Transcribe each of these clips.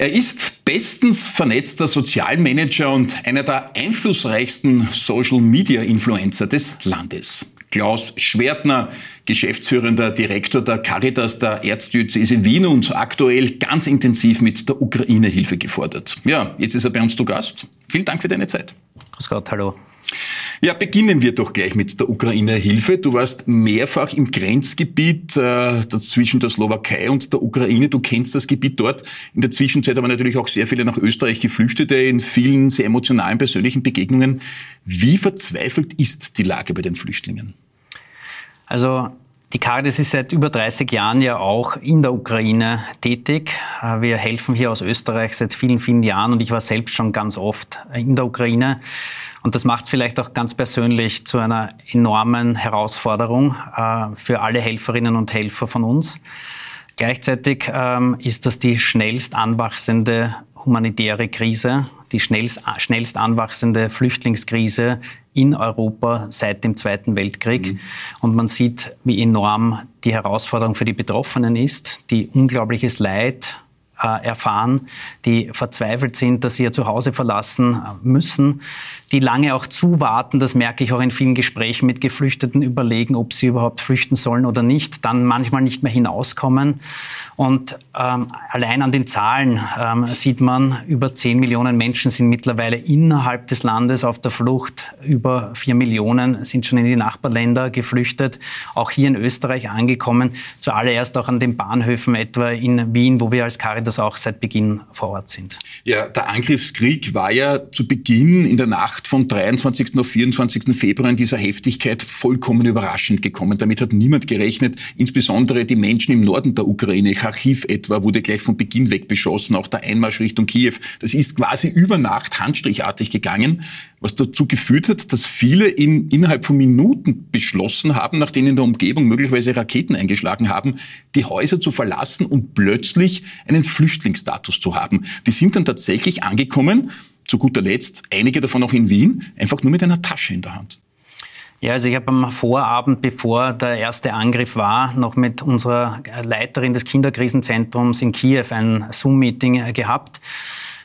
Er ist bestens vernetzter Sozialmanager und einer der einflussreichsten Social-Media-Influencer des Landes. Klaus Schwertner, geschäftsführender Direktor der Caritas der Erzdiözese Wien und aktuell ganz intensiv mit der Ukraine-Hilfe gefordert. Ja, jetzt ist er bei uns zu Gast. Vielen Dank für deine Zeit. Grüß Gott, hallo. Ja, beginnen wir doch gleich mit der Ukraine-Hilfe. Du warst mehrfach im Grenzgebiet äh, zwischen der Slowakei und der Ukraine. Du kennst das Gebiet dort. In der Zwischenzeit aber natürlich auch sehr viele nach Österreich Geflüchtete in vielen sehr emotionalen persönlichen Begegnungen. Wie verzweifelt ist die Lage bei den Flüchtlingen? Also die Caritas ist seit über 30 Jahren ja auch in der Ukraine tätig. Äh, wir helfen hier aus Österreich seit vielen, vielen Jahren und ich war selbst schon ganz oft in der Ukraine. Und das macht es vielleicht auch ganz persönlich zu einer enormen Herausforderung äh, für alle Helferinnen und Helfer von uns. Gleichzeitig ähm, ist das die schnellst anwachsende humanitäre Krise, die schnellst, schnellst anwachsende Flüchtlingskrise in Europa seit dem Zweiten Weltkrieg. Mhm. Und man sieht, wie enorm die Herausforderung für die Betroffenen ist, die unglaubliches Leid äh, erfahren, die verzweifelt sind, dass sie ihr Zuhause verlassen müssen, die lange auch zuwarten, das merke ich auch in vielen Gesprächen mit Geflüchteten, überlegen, ob sie überhaupt flüchten sollen oder nicht, dann manchmal nicht mehr hinauskommen. Und ähm, allein an den Zahlen ähm, sieht man, über 10 Millionen Menschen sind mittlerweile innerhalb des Landes auf der Flucht. Über 4 Millionen sind schon in die Nachbarländer geflüchtet, auch hier in Österreich angekommen. Zuallererst auch an den Bahnhöfen etwa in Wien, wo wir als Caritas auch seit Beginn vor Ort sind. Ja, der Angriffskrieg war ja zu Beginn in der Nacht Nacht von 23. auf 24. Februar in dieser Heftigkeit vollkommen überraschend gekommen. Damit hat niemand gerechnet, insbesondere die Menschen im Norden der Ukraine. Kharkiv etwa wurde gleich von Beginn weg beschossen, auch der Einmarsch Richtung Kiew. Das ist quasi über Nacht handstrichartig gegangen, was dazu geführt hat, dass viele in, innerhalb von Minuten beschlossen haben, nachdem in der Umgebung möglicherweise Raketen eingeschlagen haben, die Häuser zu verlassen und plötzlich einen Flüchtlingsstatus zu haben. Die sind dann tatsächlich angekommen zu guter Letzt, einige davon auch in Wien, einfach nur mit einer Tasche in der Hand. Ja, also ich habe am Vorabend, bevor der erste Angriff war, noch mit unserer Leiterin des Kinderkrisenzentrums in Kiew ein Zoom-Meeting gehabt.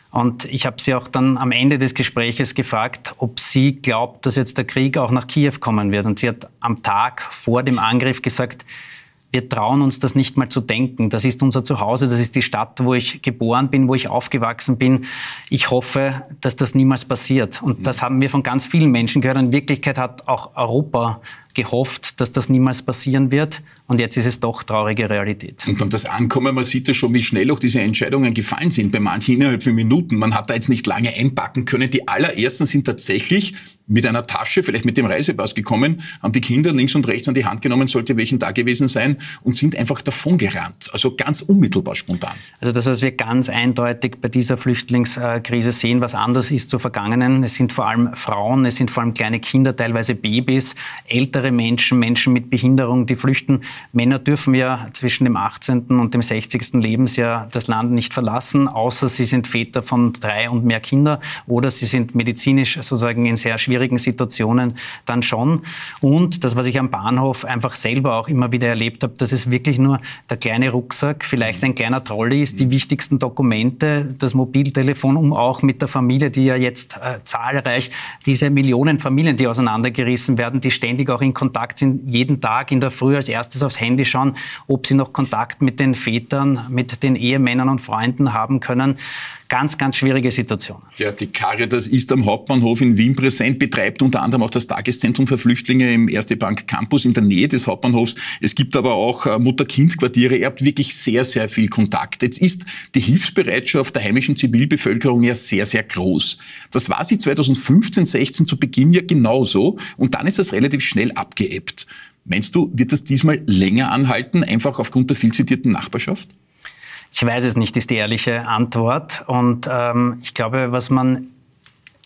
Und ich habe sie auch dann am Ende des Gespräches gefragt, ob sie glaubt, dass jetzt der Krieg auch nach Kiew kommen wird. Und sie hat am Tag vor dem Angriff gesagt, wir trauen uns das nicht mal zu denken. Das ist unser Zuhause, das ist die Stadt, wo ich geboren bin, wo ich aufgewachsen bin. Ich hoffe, dass das niemals passiert. Und das haben wir von ganz vielen Menschen gehört. In Wirklichkeit hat auch Europa gehofft, dass das niemals passieren wird. Und jetzt ist es doch traurige Realität. Und dann das Ankommen, man sieht ja schon, wie schnell auch diese Entscheidungen gefallen sind. Bei manchen innerhalb von Minuten. Man hat da jetzt nicht lange einpacken können. Die allerersten sind tatsächlich mit einer Tasche, vielleicht mit dem Reisepass gekommen, haben die Kinder links und rechts an die Hand genommen, sollte welchen da gewesen sein, und sind einfach davongerannt. Also ganz unmittelbar spontan. Also das, was wir ganz eindeutig bei dieser Flüchtlingskrise sehen, was anders ist zur vergangenen, es sind vor allem Frauen, es sind vor allem kleine Kinder, teilweise Babys, ältere ältere Menschen, Menschen mit Behinderung, die flüchten. Männer dürfen ja zwischen dem 18. und dem 60. Lebensjahr das Land nicht verlassen, außer sie sind Väter von drei und mehr Kinder oder sie sind medizinisch sozusagen in sehr schwierigen Situationen dann schon. Und das, was ich am Bahnhof einfach selber auch immer wieder erlebt habe, dass es wirklich nur der kleine Rucksack, vielleicht ein kleiner Trolley ist, die wichtigsten Dokumente, das Mobiltelefon, um auch mit der Familie, die ja jetzt äh, zahlreich, diese Millionen Familien, die auseinandergerissen werden, die ständig auch in Kontakt sind, jeden Tag in der Früh als erstes aufs Handy schauen, ob sie noch Kontakt mit den Vätern, mit den Ehemännern und Freunden haben können. Ganz, ganz schwierige Situation. Ja, die Caritas ist am Hauptbahnhof in Wien präsent, betreibt unter anderem auch das Tageszentrum für Flüchtlinge im Erste Bank Campus in der Nähe des Hauptbahnhofs. Es gibt aber auch äh, Mutter-Kind-Quartiere. Ihr habt wirklich sehr, sehr viel Kontakt. Jetzt ist die Hilfsbereitschaft der heimischen Zivilbevölkerung ja sehr, sehr groß. Das war sie 2015, 16 zu Beginn ja genauso. Und dann ist das relativ schnell abgeebbt. Meinst du, wird das diesmal länger anhalten, einfach aufgrund der viel zitierten Nachbarschaft? Ich weiß es nicht, ist die ehrliche Antwort. Und ähm, ich glaube, was man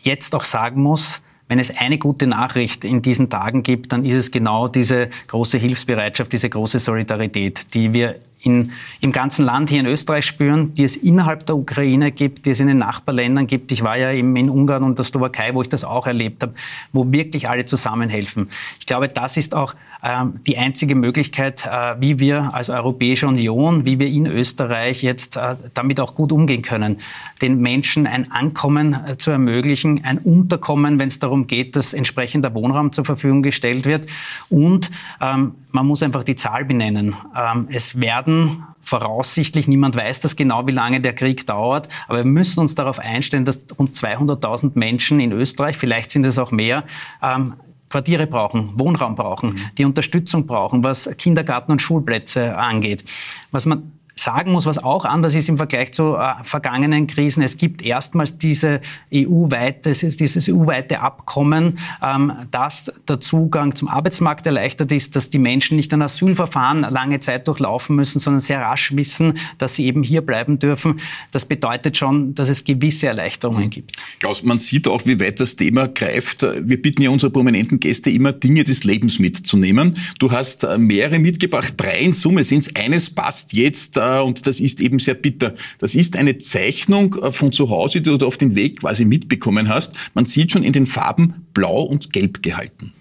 jetzt auch sagen muss, wenn es eine gute Nachricht in diesen Tagen gibt, dann ist es genau diese große Hilfsbereitschaft, diese große Solidarität, die wir in, im ganzen Land hier in Österreich spüren, die es innerhalb der Ukraine gibt, die es in den Nachbarländern gibt. Ich war ja eben in Ungarn und der Slowakei, wo ich das auch erlebt habe, wo wirklich alle zusammenhelfen. Ich glaube, das ist auch ähm, die einzige Möglichkeit, äh, wie wir als Europäische Union, wie wir in Österreich jetzt äh, damit auch gut umgehen können, den Menschen ein Ankommen äh, zu ermöglichen, ein Unterkommen, wenn es darum geht, dass entsprechender Wohnraum zur Verfügung gestellt wird. Und ähm, man muss einfach die Zahl benennen. Ähm, es werden voraussichtlich, niemand weiß das genau, wie lange der Krieg dauert, aber wir müssen uns darauf einstellen, dass rund 200.000 Menschen in Österreich, vielleicht sind es auch mehr, ähm, Quartiere brauchen, Wohnraum brauchen, mhm. die Unterstützung brauchen, was Kindergarten und Schulplätze angeht. Was man sagen muss, was auch anders ist im Vergleich zu äh, vergangenen Krisen. Es gibt erstmals diese EU-weite, dieses EU-weite Abkommen, ähm, dass der Zugang zum Arbeitsmarkt erleichtert ist, dass die Menschen nicht ein Asylverfahren lange Zeit durchlaufen müssen, sondern sehr rasch wissen, dass sie eben hier bleiben dürfen. Das bedeutet schon, dass es gewisse Erleichterungen mhm. gibt. Klaus, man sieht auch, wie weit das Thema greift. Wir bitten ja unsere prominenten Gäste immer, Dinge des Lebens mitzunehmen. Du hast äh, mehrere mitgebracht, drei in Summe sind es. Eines passt jetzt äh, und das ist eben sehr bitter. Das ist eine Zeichnung äh, von zu Hause, die du auf den Weg quasi mitbekommen hast. Man sieht schon in den Farben blau und gelb gehalten.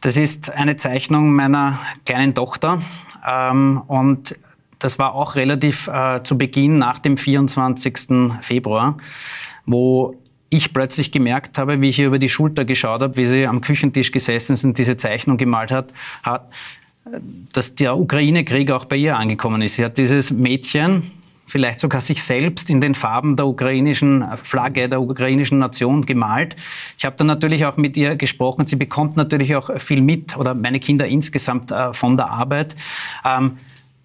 Das ist eine Zeichnung meiner kleinen Tochter ähm, und das war auch relativ äh, zu Beginn nach dem 24. Februar, wo ich plötzlich gemerkt habe, wie ich ihr über die Schulter geschaut habe, wie sie am Küchentisch gesessen ist und diese Zeichnung gemalt hat, hat dass der Ukraine-Krieg auch bei ihr angekommen ist. Sie hat dieses Mädchen, vielleicht sogar sich selbst in den Farben der ukrainischen Flagge, der ukrainischen Nation gemalt. Ich habe dann natürlich auch mit ihr gesprochen. Sie bekommt natürlich auch viel mit, oder meine Kinder insgesamt äh, von der Arbeit.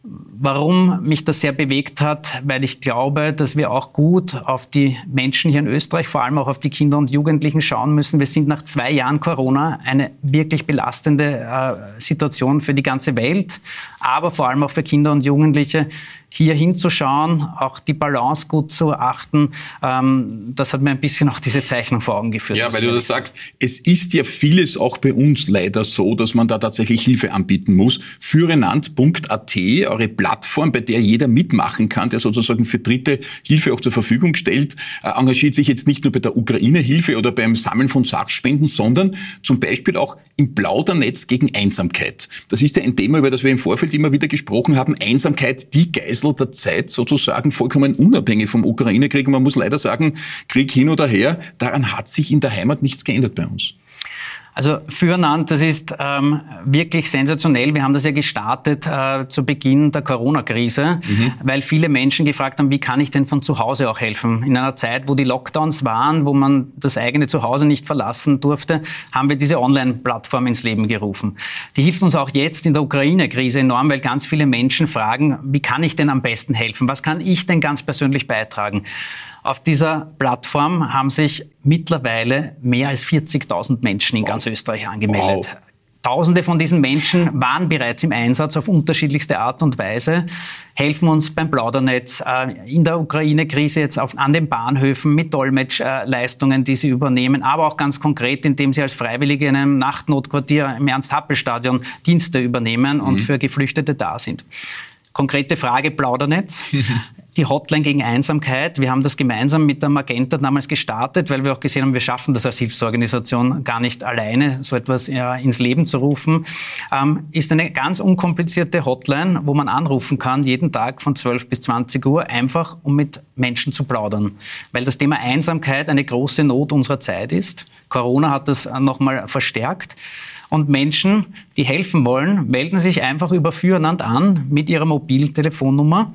Warum mich das sehr bewegt hat, weil ich glaube, dass wir auch gut auf die Menschen hier in Österreich, vor allem auch auf die Kinder und Jugendlichen schauen müssen. Wir sind nach zwei Jahren Corona eine wirklich belastende äh, Situation für die ganze Welt, aber vor allem auch für Kinder und Jugendliche hier hinzuschauen, auch die Balance gut zu achten. Ähm, das hat mir ein bisschen auch diese Zeichnung vor Augen geführt. Ja, weil du das sagst, es ist ja vieles auch bei uns leider so, dass man da tatsächlich Hilfe anbieten muss. Führerland.at, eure Plattform, bei der jeder mitmachen kann, der sozusagen für Dritte Hilfe auch zur Verfügung stellt, äh, engagiert sich jetzt nicht nur bei der Ukraine-Hilfe oder beim Sammeln von Sachspenden, sondern zum Beispiel auch im Plaudernetz gegen Einsamkeit. Das ist ja ein Thema, über das wir im Vorfeld immer wieder gesprochen haben. Einsamkeit, die Geist Kreisel der Zeit sozusagen vollkommen unabhängig vom Ukraine-Krieg. Man muss leider sagen, Krieg hin oder her, daran hat sich in der Heimat nichts geändert bei uns. Also Füreinander, das ist ähm, wirklich sensationell. Wir haben das ja gestartet äh, zu Beginn der Corona-Krise, mhm. weil viele Menschen gefragt haben, wie kann ich denn von zu Hause auch helfen? In einer Zeit, wo die Lockdowns waren, wo man das eigene Zuhause nicht verlassen durfte, haben wir diese Online-Plattform ins Leben gerufen. Die hilft uns auch jetzt in der Ukraine-Krise enorm, weil ganz viele Menschen fragen, wie kann ich denn am besten helfen? Was kann ich denn ganz persönlich beitragen? Auf dieser Plattform haben sich mittlerweile mehr als 40.000 Menschen in ganz Österreich angemeldet. Wow. Tausende von diesen Menschen waren bereits im Einsatz auf unterschiedlichste Art und Weise, helfen uns beim Plaudernetz, äh, in der Ukraine-Krise jetzt auf, an den Bahnhöfen mit Dolmetschleistungen, die sie übernehmen, aber auch ganz konkret, indem sie als Freiwillige in einem Nachtnotquartier im Ernst-Happel-Stadion Dienste übernehmen und mhm. für Geflüchtete da sind. Konkrete Frage, Plaudernetz. die Hotline gegen Einsamkeit. Wir haben das gemeinsam mit der Magenta damals gestartet, weil wir auch gesehen haben, wir schaffen das als Hilfsorganisation gar nicht alleine, so etwas ins Leben zu rufen. Ähm, ist eine ganz unkomplizierte Hotline, wo man anrufen kann, jeden Tag von 12 bis 20 Uhr, einfach um mit Menschen zu plaudern. Weil das Thema Einsamkeit eine große Not unserer Zeit ist. Corona hat das nochmal verstärkt. Und Menschen, die helfen wollen, melden sich einfach über Füreinander an mit ihrer Mobiltelefonnummer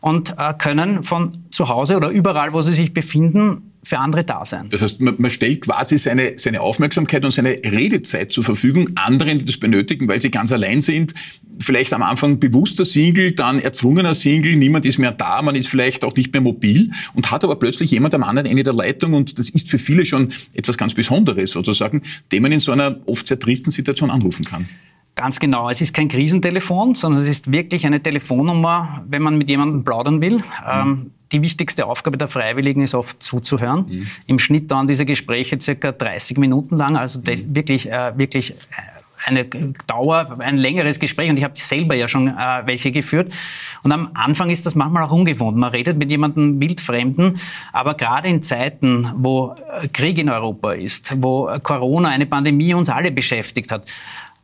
und äh, können von zu Hause oder überall, wo sie sich befinden, für andere da sein. Das heißt, man, man, stellt quasi seine, seine Aufmerksamkeit und seine Redezeit zur Verfügung anderen, die das benötigen, weil sie ganz allein sind. Vielleicht am Anfang bewusster Single, dann erzwungener Single, niemand ist mehr da, man ist vielleicht auch nicht mehr mobil und hat aber plötzlich jemand am anderen Ende der Leitung und das ist für viele schon etwas ganz Besonderes sozusagen, den man in so einer oft sehr tristen Situation anrufen kann. Ganz genau. Es ist kein Krisentelefon, sondern es ist wirklich eine Telefonnummer, wenn man mit jemandem plaudern will. Mhm. Ähm, die wichtigste Aufgabe der Freiwilligen ist oft zuzuhören. Mhm. Im Schnitt dauern diese Gespräche circa 30 Minuten lang, also mhm. wirklich, äh, wirklich eine Dauer, ein längeres Gespräch und ich habe selber ja schon äh, welche geführt. Und am Anfang ist das manchmal auch ungewohnt. Man redet mit jemandem wildfremden, aber gerade in Zeiten, wo äh, Krieg in Europa ist, wo Corona, eine Pandemie uns alle beschäftigt hat,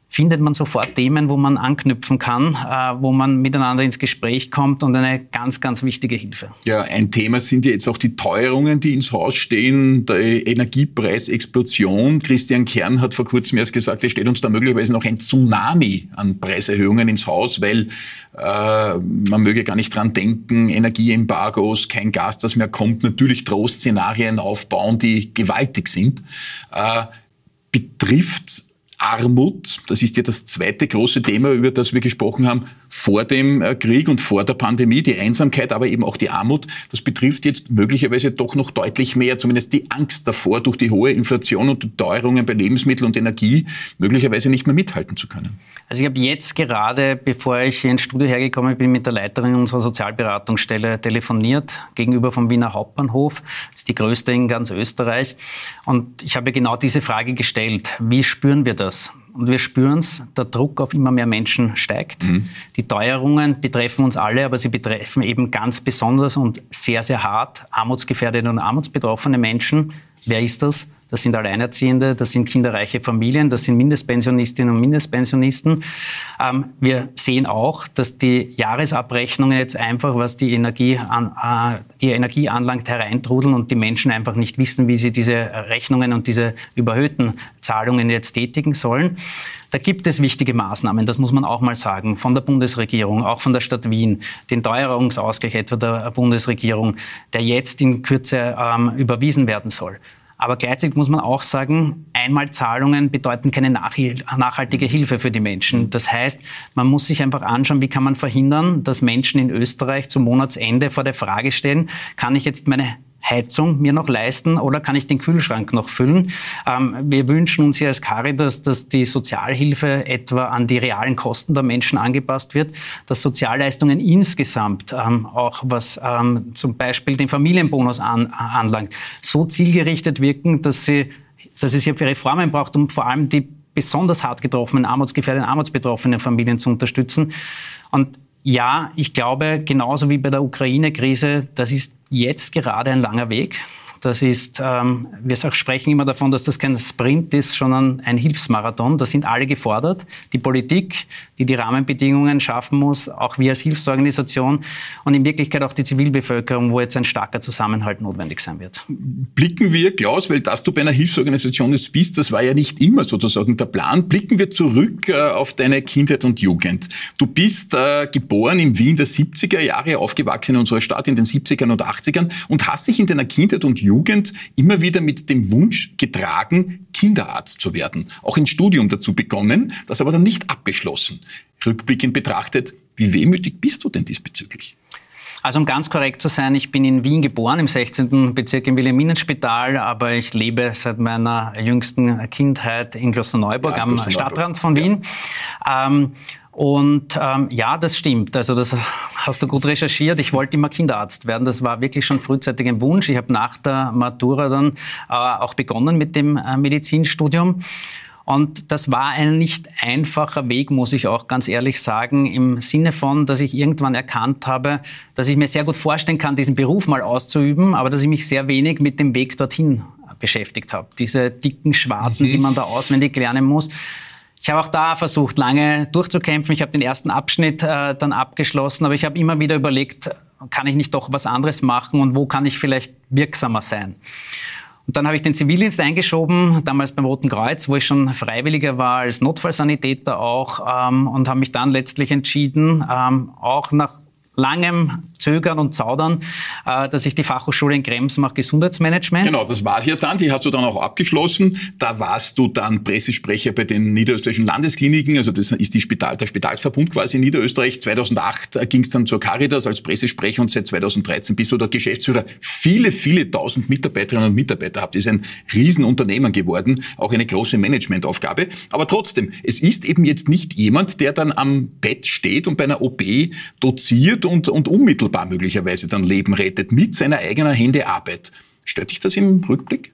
findet man sofort Themen, wo man anknüpfen kann, äh, wo man miteinander ins Gespräch kommt und eine ganz, ganz wichtige Hilfe. Ja, ein Thema sind ja jetzt auch die Teuerungen, die ins Haus stehen, der Energiepreisexplosion. Christian Kern hat vor kurzem erst gesagt, es steht uns da möglicherweise noch ein Tsunami an Preiserhöhungen ins Haus, weil äh, man möge gar nicht dran denken, Energieembargos, kein Gas, das mehr kommt, natürlich Drohszenarien aufbauen, die gewaltig sind. Äh, betrifft Armut, das ist ja das zweite große Thema, über das wir gesprochen haben, vor dem äh, Krieg und vor der Pandemie, die Einsamkeit, aber eben auch die Armut. Das betrifft jetzt möglicherweise doch noch deutlich mehr, zumindest die Angst davor, durch die hohe Inflation und Teuerungen bei Lebensmitteln und Energie möglicherweise nicht mehr mithalten zu können. Also ich habe jetzt gerade, bevor ich ins Studio hergekommen bin, mit der Leiterin unserer Sozialberatungsstelle telefoniert, gegenüber vom Wiener Hauptbahnhof. Das ist die größte in ganz Österreich. Und ich habe genau diese Frage gestellt. Wie spüren wir das? Und wir spüren es, der Druck auf immer mehr Menschen steigt. Mhm. Die Teuerungen betreffen uns alle, aber sie betreffen eben ganz besonders und sehr, sehr hart armutsgefährdete und armutsbetroffene Menschen. Wer ist das? Das sind Alleinerziehende, das sind kinderreiche Familien, das sind Mindestpensionistinnen und Mindestpensionisten. Ähm, wir sehen auch, dass die Jahresabrechnungen jetzt einfach, was die Energie, an, äh, die Energie anlangt, hereintrudeln und die Menschen einfach nicht wissen, wie sie diese Rechnungen und diese überhöhten Zahlungen jetzt tätigen sollen. Da gibt es wichtige Maßnahmen, das muss man auch mal sagen, von der Bundesregierung, auch von der Stadt Wien, den Teuerungsausgleich etwa der Bundesregierung, der jetzt in Kürze ähm, überwiesen werden soll. Aber gleichzeitig muss man auch sagen, Einmalzahlungen bedeuten keine nachhaltige Hilfe für die Menschen. Das heißt, man muss sich einfach anschauen, wie kann man verhindern, dass Menschen in Österreich zum Monatsende vor der Frage stehen, kann ich jetzt meine Heizung mir noch leisten oder kann ich den Kühlschrank noch füllen? Ähm, wir wünschen uns hier als Caritas, dass die Sozialhilfe etwa an die realen Kosten der Menschen angepasst wird, dass Sozialleistungen insgesamt, ähm, auch was ähm, zum Beispiel den Familienbonus an, anlangt, so zielgerichtet wirken, dass, sie, dass es hier für Reformen braucht, um vor allem die besonders hart getroffenen, armutsgefährdeten, armutsbetroffenen Familien zu unterstützen. Und ja, ich glaube, genauso wie bei der Ukraine-Krise, das ist jetzt gerade ein langer Weg. Das ist, ähm, wir sprechen immer davon, dass das kein Sprint ist, sondern ein Hilfsmarathon. Da sind alle gefordert. Die Politik, die die Rahmenbedingungen schaffen muss, auch wir als Hilfsorganisation und in Wirklichkeit auch die Zivilbevölkerung, wo jetzt ein starker Zusammenhalt notwendig sein wird. Blicken wir, Klaus, weil dass du bei einer Hilfsorganisation bist, das war ja nicht immer sozusagen der Plan. Blicken wir zurück äh, auf deine Kindheit und Jugend. Du bist äh, geboren in Wien der 70er Jahre, aufgewachsen in unserer Stadt in den 70ern und 80ern und hast dich in deiner Kindheit und Jugend immer wieder mit dem Wunsch getragen, Kinderarzt zu werden. Auch ein Studium dazu begonnen, das aber dann nicht abgeschlossen. Rückblickend betrachtet, wie wehmütig bist du denn diesbezüglich? Also um ganz korrekt zu sein, ich bin in Wien geboren, im 16. Bezirk im Wilhelminenspital, aber ich lebe seit meiner jüngsten Kindheit in Klosterneuburg ja, am Klosterneuburg. Stadtrand von Wien. Ja. Ähm, und ähm, ja, das stimmt. Also das hast du gut recherchiert. Ich wollte immer Kinderarzt werden. Das war wirklich schon frühzeitig ein Wunsch. Ich habe nach der Matura dann äh, auch begonnen mit dem äh, Medizinstudium. Und das war ein nicht einfacher Weg, muss ich auch ganz ehrlich sagen, im Sinne von, dass ich irgendwann erkannt habe, dass ich mir sehr gut vorstellen kann, diesen Beruf mal auszuüben, aber dass ich mich sehr wenig mit dem Weg dorthin beschäftigt habe. Diese dicken Schwarten, mhm. die man da auswendig lernen muss. Ich habe auch da versucht, lange durchzukämpfen. Ich habe den ersten Abschnitt äh, dann abgeschlossen, aber ich habe immer wieder überlegt, kann ich nicht doch was anderes machen und wo kann ich vielleicht wirksamer sein? Und dann habe ich den Zivildienst eingeschoben, damals beim Roten Kreuz, wo ich schon Freiwilliger war als Notfallsanitäter auch ähm, und habe mich dann letztlich entschieden, ähm, auch nach langem Zögern und Zaudern, äh, dass ich die Fachhochschule in Krems mache, Gesundheitsmanagement. Genau, das war es ja dann. Die hast du dann auch abgeschlossen. Da warst du dann Pressesprecher bei den niederösterreichischen Landeskliniken. Also das ist die Spital, der Spitalsverbund quasi in Niederösterreich. 2008 ging es dann zur Caritas als Pressesprecher und seit 2013 bist du dort Geschäftsführer. Viele, viele tausend Mitarbeiterinnen und Mitarbeiter habt. Ist ein Riesenunternehmen geworden. Auch eine große Managementaufgabe. Aber trotzdem, es ist eben jetzt nicht jemand, der dann am Bett steht und bei einer OP doziert und, und unmittelbar möglicherweise dann Leben rettet mit seiner eigenen Hände Arbeit. Stört dich das im Rückblick?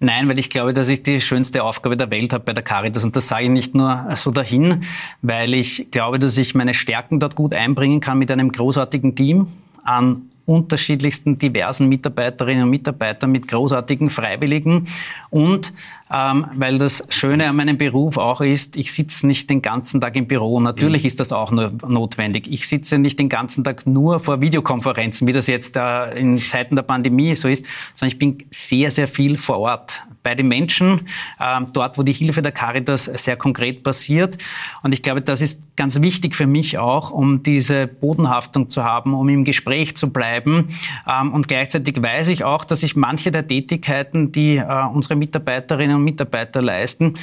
Nein, weil ich glaube, dass ich die schönste Aufgabe der Welt habe bei der Caritas. Und das sage ich nicht nur so dahin, weil ich glaube, dass ich meine Stärken dort gut einbringen kann mit einem großartigen Team an unterschiedlichsten diversen Mitarbeiterinnen und Mitarbeitern mit großartigen Freiwilligen und ähm, weil das Schöne an meinem Beruf auch ist, ich sitze nicht den ganzen Tag im Büro. Natürlich mhm. ist das auch nur notwendig. Ich sitze nicht den ganzen Tag nur vor Videokonferenzen, wie das jetzt äh, in Zeiten der Pandemie so ist, sondern ich bin sehr, sehr viel vor Ort bei den Menschen, ähm, dort, wo die Hilfe der Caritas sehr konkret passiert. Und ich glaube, das ist ganz wichtig für mich auch, um diese Bodenhaftung zu haben, um im Gespräch zu bleiben. Ähm, und gleichzeitig weiß ich auch, dass ich manche der Tätigkeiten, die äh, unsere Mitarbeiterinnen und Mitarbeiter leisten,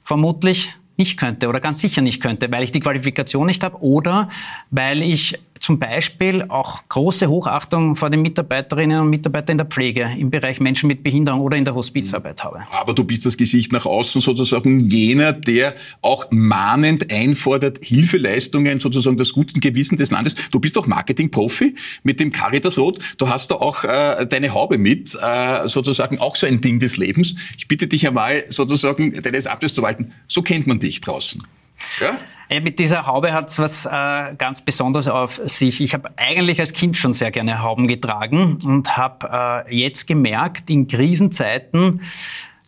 vermutlich nicht könnte oder ganz sicher nicht könnte, weil ich die Qualifikation nicht habe oder weil ich zum Beispiel auch große Hochachtung vor den Mitarbeiterinnen und Mitarbeitern in der Pflege im Bereich Menschen mit Behinderung oder in der Hospizarbeit habe. Aber du bist das Gesicht nach außen sozusagen jener, der auch mahnend einfordert Hilfeleistungen sozusagen das guten Gewissen des Landes. Du bist auch Marketingprofi mit dem Caritas Rot. Du hast da auch äh, deine Haube mit, äh, sozusagen auch so ein Ding des Lebens. Ich bitte dich einmal sozusagen deines Amtes zu walten. So kennt man dich draußen. Ja? ja mit dieser Haube hat es was äh, ganz Besonderes auf sich. Ich habe eigentlich als Kind schon sehr gerne Hauben getragen und habe äh, jetzt gemerkt, in Krisenzeiten,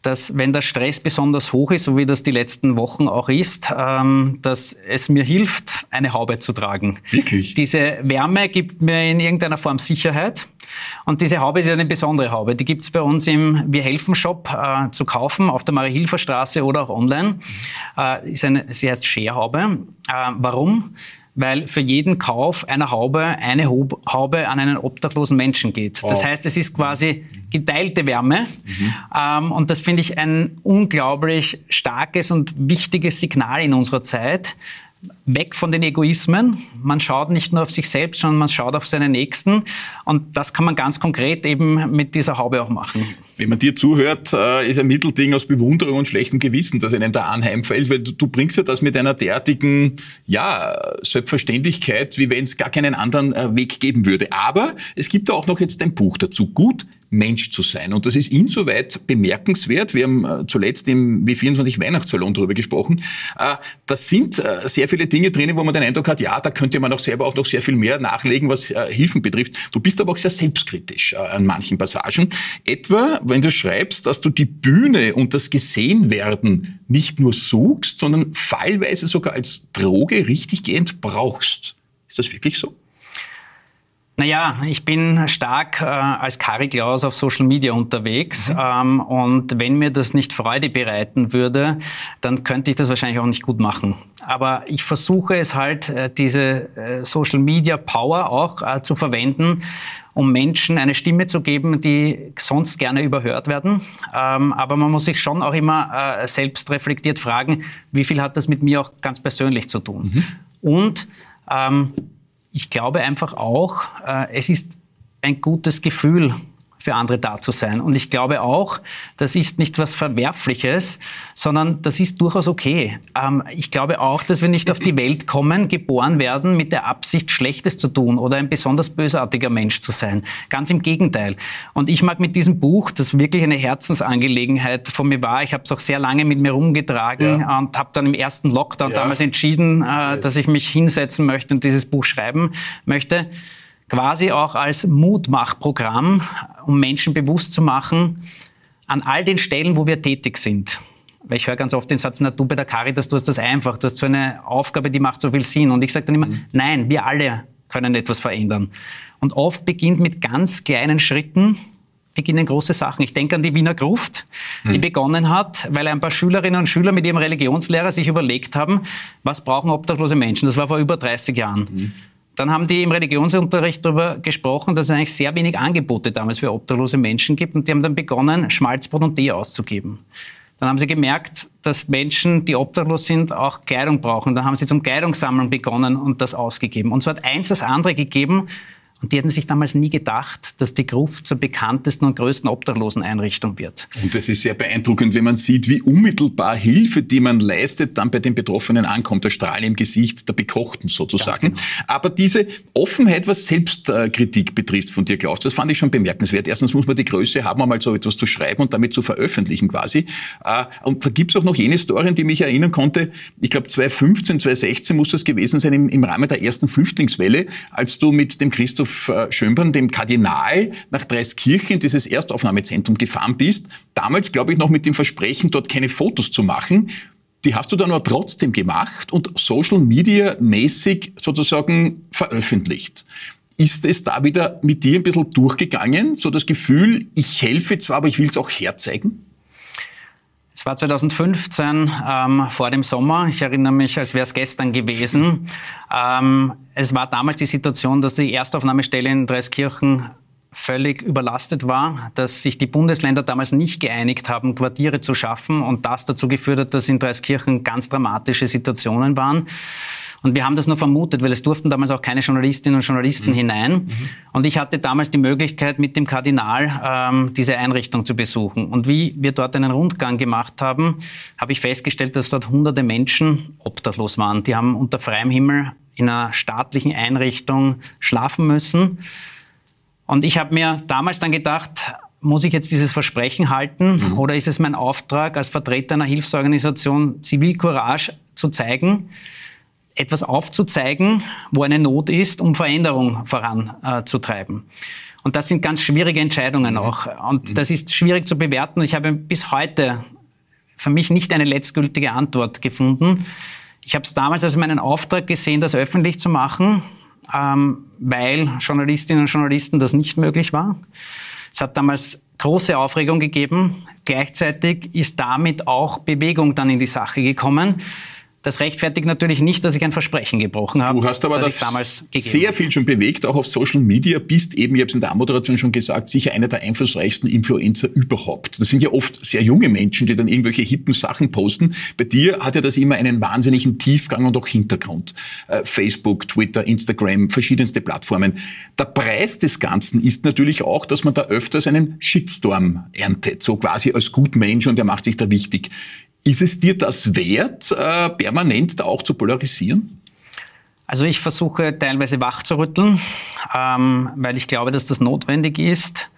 dass wenn der Stress besonders hoch ist, so wie das die letzten Wochen auch ist, ähm, dass es mir hilft, eine Haube zu tragen. Wirklich? Diese Wärme gibt mir in irgendeiner Form Sicherheit. Und diese Haube ist eine besondere Haube. Die gibt es bei uns im Wir helfen Shop äh, zu kaufen, auf der Marie-Hilfer Straße oder auch online. Äh, eine, sie heißt Share-Haube. Äh, warum? Weil für jeden Kauf einer Haube eine Haube an einen obdachlosen Menschen geht. Das heißt, es ist quasi geteilte Wärme. Mhm. Ähm, und das finde ich ein unglaublich starkes und wichtiges Signal in unserer Zeit, weg von den Egoismen. Man schaut nicht nur auf sich selbst, sondern man schaut auf seine Nächsten. Und das kann man ganz konkret eben mit dieser Haube auch machen. Wenn man dir zuhört, äh, ist ein Mittelding aus Bewunderung und schlechtem Gewissen, das einem da anheimfällt, weil du, bringst ja das mit einer derartigen, ja, Selbstverständlichkeit, wie wenn es gar keinen anderen äh, Weg geben würde. Aber es gibt da auch noch jetzt ein Buch dazu. Gut, Mensch zu sein. Und das ist insoweit bemerkenswert. Wir haben äh, zuletzt im W24 Weihnachtssalon darüber gesprochen. Das sind sehr viele Dinge drinnen, wo man den Eindruck hat, ja, da könnte man auch selber auch noch sehr viel mehr nachlegen, was Hilfen betrifft. Du bist aber auch sehr selbstkritisch an manchen Passagen. Etwa, wenn du schreibst, dass du die Bühne und das Gesehenwerden nicht nur suchst, sondern fallweise sogar als Droge richtiggehend brauchst. Ist das wirklich so? Naja, ich bin stark äh, als Kari Klaus auf Social Media unterwegs mhm. ähm, und wenn mir das nicht Freude bereiten würde, dann könnte ich das wahrscheinlich auch nicht gut machen. Aber ich versuche es halt, äh, diese äh, Social Media Power auch äh, zu verwenden, um Menschen eine Stimme zu geben, die sonst gerne überhört werden. Ähm, aber man muss sich schon auch immer äh, selbst reflektiert fragen, wie viel hat das mit mir auch ganz persönlich zu tun? Mhm. Und ähm, ich glaube einfach auch, äh, es ist ein gutes Gefühl, für andere da zu sein. Und ich glaube auch, das ist nicht was Verwerfliches, sondern das ist durchaus okay. Ähm, ich glaube auch, dass wir nicht auf die Welt kommen, geboren werden mit der Absicht, Schlechtes zu tun oder ein besonders bösartiger Mensch zu sein. Ganz im Gegenteil. Und ich mag mit diesem Buch, das wirklich eine Herzensangelegenheit von mir war, ich habe es auch sehr lange mit mir rumgetragen ja. und habe dann im ersten Lockdown ja. damals entschieden, äh, dass ich mich hinsetzen möchte und dieses Buch schreiben möchte quasi auch als Mutmachprogramm, um Menschen bewusst zu machen, an all den Stellen, wo wir tätig sind. Weil ich höre ganz oft den Satz, na du bei der Caritas, du hast das einfach, du hast so eine Aufgabe, die macht so viel Sinn. Und ich sage dann immer, mhm. nein, wir alle können etwas verändern. Und oft beginnt mit ganz kleinen Schritten, beginnen große Sachen. Ich denke an die Wiener Gruft, die mhm. begonnen hat, weil ein paar Schülerinnen und Schüler mit ihrem Religionslehrer sich überlegt haben, was brauchen obdachlose Menschen. Das war vor über 30 Jahren. Mhm. Dann haben die im Religionsunterricht darüber gesprochen, dass es eigentlich sehr wenig Angebote damals für obdachlose Menschen gibt. Und die haben dann begonnen, Schmalzbrot und Tee auszugeben. Dann haben sie gemerkt, dass Menschen, die obdachlos sind, auch Kleidung brauchen. Dann haben sie zum Kleidungssammeln begonnen und das ausgegeben. Und so hat eins das andere gegeben. Und die hätten sich damals nie gedacht, dass die Gruft zur bekanntesten und größten Obdachloseneinrichtung wird. Und das ist sehr beeindruckend, wenn man sieht, wie unmittelbar Hilfe, die man leistet, dann bei den Betroffenen ankommt. Der Strahl im Gesicht der Bekochten sozusagen. Genau. Aber diese Offenheit, was Selbstkritik betrifft von dir, Klaus, das fand ich schon bemerkenswert. Erstens muss man die Größe haben, einmal so etwas zu schreiben und damit zu veröffentlichen quasi. Äh, und da gibt's auch noch jene Storien, die mich erinnern konnte. Ich glaube 2015, 2016 muss das gewesen sein im, im Rahmen der ersten Flüchtlingswelle, als du mit dem Christoph Äh, Schönborn, dem Kardinal, nach Dreiskirchen dieses Erstaufnahmezentrum gefahren bist. Damals, glaube ich, noch mit dem Versprechen, dort keine Fotos zu machen. Die hast du dann aber trotzdem gemacht und Social Media mäßig sozusagen veröffentlicht. Ist es da wieder mit dir ein bisschen durchgegangen? So das Gefühl, ich helfe zwar, aber ich will es auch herzeigen? Es war 2015 ähm, vor dem Sommer. Ich erinnere mich, als wäre es gestern gewesen. Ähm, es war damals die Situation, dass die Erstaufnahmestelle in Dreiskirchen völlig überlastet war, dass sich die Bundesländer damals nicht geeinigt haben, Quartiere zu schaffen und das dazu geführt hat, dass in Dreiskirchen ganz dramatische Situationen waren. Und wir haben das nur vermutet, weil es durften damals auch keine Journalistinnen und Journalisten mhm. hinein. Mhm. Und ich hatte damals die Möglichkeit, mit dem Kardinal ähm, diese Einrichtung zu besuchen. Und wie wir dort einen Rundgang gemacht haben, habe ich festgestellt, dass dort hunderte Menschen obdachlos waren. Die haben unter freiem Himmel in einer staatlichen Einrichtung schlafen müssen. Und ich habe mir damals dann gedacht, muss ich jetzt dieses Versprechen halten mhm. oder ist es mein Auftrag als Vertreter einer Hilfsorganisation, Zivilcourage zu zeigen? Etwas aufzuzeigen, wo eine Not ist, um Veränderung voranzutreiben. Äh, und das sind ganz schwierige Entscheidungen auch. Und mhm. das ist schwierig zu bewerten. Ich habe bis heute für mich nicht eine letztgültige Antwort gefunden. Ich habe es damals als meinen Auftrag gesehen, das öffentlich zu machen, ähm, weil Journalistinnen und Journalisten das nicht möglich war. Es hat damals große Aufregung gegeben. Gleichzeitig ist damit auch Bewegung dann in die Sache gekommen. Das rechtfertigt natürlich nicht, dass ich ein Versprechen gebrochen habe. Du hast aber da sehr viel schon bewegt, auch auf Social Media, bist eben, ich habe es in der Moderation schon gesagt, sicher einer der einflussreichsten Influencer überhaupt. Das sind ja oft sehr junge Menschen, die dann irgendwelche hippen Sachen posten. Bei dir hat ja das immer einen wahnsinnigen Tiefgang und auch Hintergrund. Äh, Facebook, Twitter, Instagram, verschiedenste Plattformen. Der Preis des Ganzen ist natürlich auch, dass man da öfters einen Shitstorm erntet, so quasi als Gutmensch und der macht sich da wichtig. Ist es dir das wert, äh, permanent da auch zu polarisieren? Also ich versuche teilweise wach zu rütteln, ähm, weil ich glaube, dass das notwendig ist.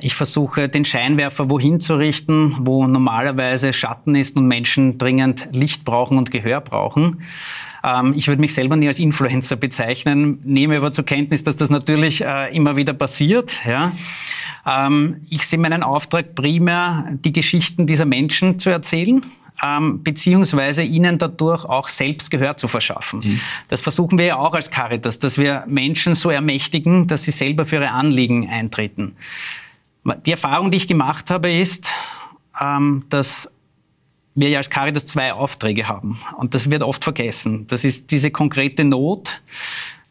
Ich versuche den Scheinwerfer wohin zu richten, wo normalerweise Schatten ist und Menschen dringend Licht brauchen und Gehör brauchen. Ähm, ich würde mich selber nie als Influencer bezeichnen, nehme aber zur Kenntnis, dass das natürlich äh, immer wieder passiert. Ja. Ähm, ich sehe meinen Auftrag primär, die Geschichten dieser Menschen zu erzählen. Ähm, beziehungsweise ihnen dadurch auch selbst Gehör zu verschaffen. Mhm. Das versuchen wir ja auch als Caritas, dass wir Menschen so ermächtigen, dass sie selber für ihre Anliegen eintreten. Die Erfahrung, die ich gemacht habe, ist, dass wir ja als Caritas zwei Aufträge haben. Und das wird oft vergessen. Das ist diese konkrete Not,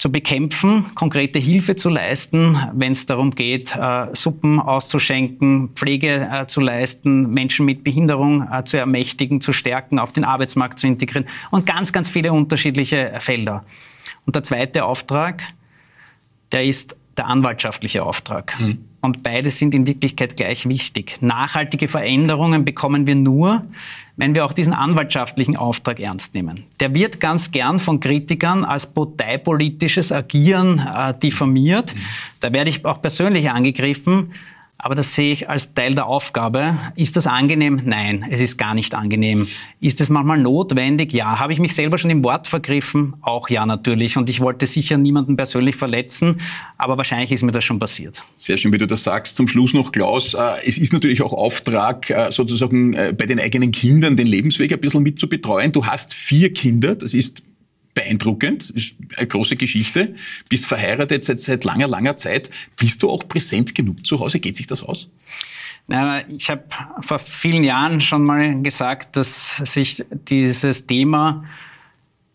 zu bekämpfen, konkrete Hilfe zu leisten, wenn es darum geht, äh, Suppen auszuschenken, Pflege äh, zu leisten, Menschen mit Behinderung äh, zu ermächtigen, zu stärken, auf den Arbeitsmarkt zu integrieren und ganz, ganz viele unterschiedliche Felder. Und der zweite Auftrag, der ist der anwaltschaftliche Auftrag. Mhm. Und beide sind in Wirklichkeit gleich wichtig. Nachhaltige Veränderungen bekommen wir nur, wenn wir auch diesen anwaltschaftlichen Auftrag ernst nehmen. Der wird ganz gern von Kritikern als parteipolitisches Agieren äh, diffamiert. Mhm. Da werde ich auch persönlich angegriffen. Aber das sehe ich als Teil der Aufgabe. Ist das angenehm? Nein, es ist gar nicht angenehm. Ist es manchmal notwendig? Ja. Habe ich mich selber schon im Wort vergriffen? Auch ja, natürlich. Und ich wollte sicher niemanden persönlich verletzen, aber wahrscheinlich ist mir das schon passiert. Sehr schön, wie du das sagst. Zum Schluss noch, Klaus. Äh, es ist natürlich auch Auftrag, äh, sozusagen äh, bei den eigenen Kindern den Lebensweg ein bisschen mit zu betreuen. Du hast vier Kinder. Das ist beeindruckend, ist eine große Geschichte. Bist verheiratet seit, seit langer, langer Zeit. Bist du auch präsent genug zu Hause? Geht sich das aus? Na, ich habe vor vielen Jahren schon mal gesagt, dass sich dieses Thema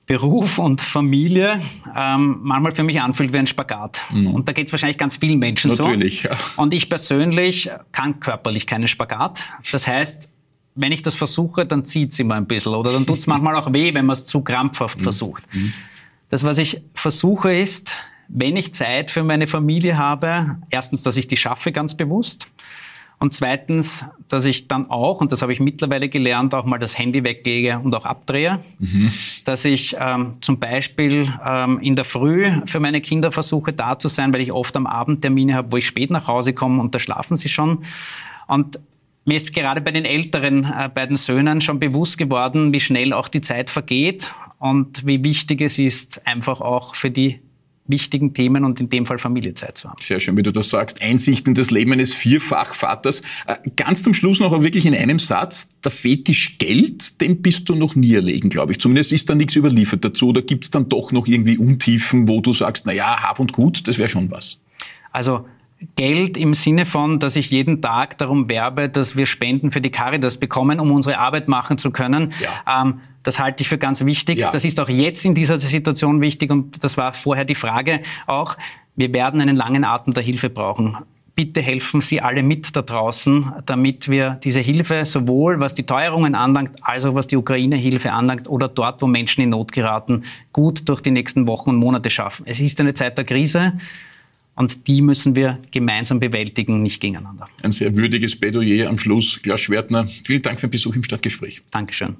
Beruf und Familie ähm, manchmal für mich anfühlt wie ein Spagat. Mhm. Und da geht es wahrscheinlich ganz vielen Menschen Natürlich, so. Natürlich. Ja. Und ich persönlich kann körperlich keinen Spagat. Das heißt, wenn ich das versuche, dann zieht es immer ein bisschen oder dann tut es manchmal auch weh, wenn man es zu krampfhaft mhm. versucht. Mhm. Das, was ich versuche, ist, wenn ich Zeit für meine Familie habe, erstens, dass ich die schaffe ganz bewusst. Und zweitens, dass ich dann auch, und das habe ich mittlerweile gelernt, auch mal das Handy weglege und auch abdrehe. Mhm. Dass ich ähm, zum Beispiel ähm, in der Früh für meine Kinder versuche, da zu sein, weil ich oft am Abend Termine habe, wo ich spät nach Hause komme und da schlafen sie schon. Und mir ist gerade bei den älteren äh, beiden Söhnen schon bewusst geworden, wie schnell auch die Zeit vergeht und wie wichtig es ist, einfach auch für die wichtigen Themen und in dem Fall Familiezeit zu haben. Sehr schön, wie du das sagst. Einsichten des Lebens eines Vierfachvaters. Äh, ganz zum Schluss noch wirklich in einem Satz. Der Fetisch Geld, den bist du noch nie erlegen, glaube ich. Zumindest ist da nichts überliefert dazu. Oder gibt es dann doch noch irgendwie Untiefen, wo du sagst, na ja, hab und gut, das wäre schon was? Also Geld im Sinne von, dass ich jeden Tag darum werbe, dass wir Spenden für die Caritas bekommen, um unsere Arbeit machen zu können. Ja. Ähm, das halte ich für ganz wichtig. Ja. Das ist auch jetzt in dieser Situation wichtig und das war vorher die Frage auch. Wir werden einen langen Atem der Hilfe brauchen. Bitte helfen Sie alle mit da draußen, damit wir diese Hilfe sowohl was die Teuerungen anlangt, als auch was die Ukraine-Hilfe anlangt oder dort, wo Menschen in Not geraten, gut durch die nächsten Wochen und Monate schaffen. Es ist eine Zeit der Krise. Und die müssen wir gemeinsam bewältigen, nicht gegeneinander. Ein sehr würdiges Plädoyer am Schluss. Klaus Schwertner, vielen Dank für den Besuch im Stadtgespräch. Dankeschön.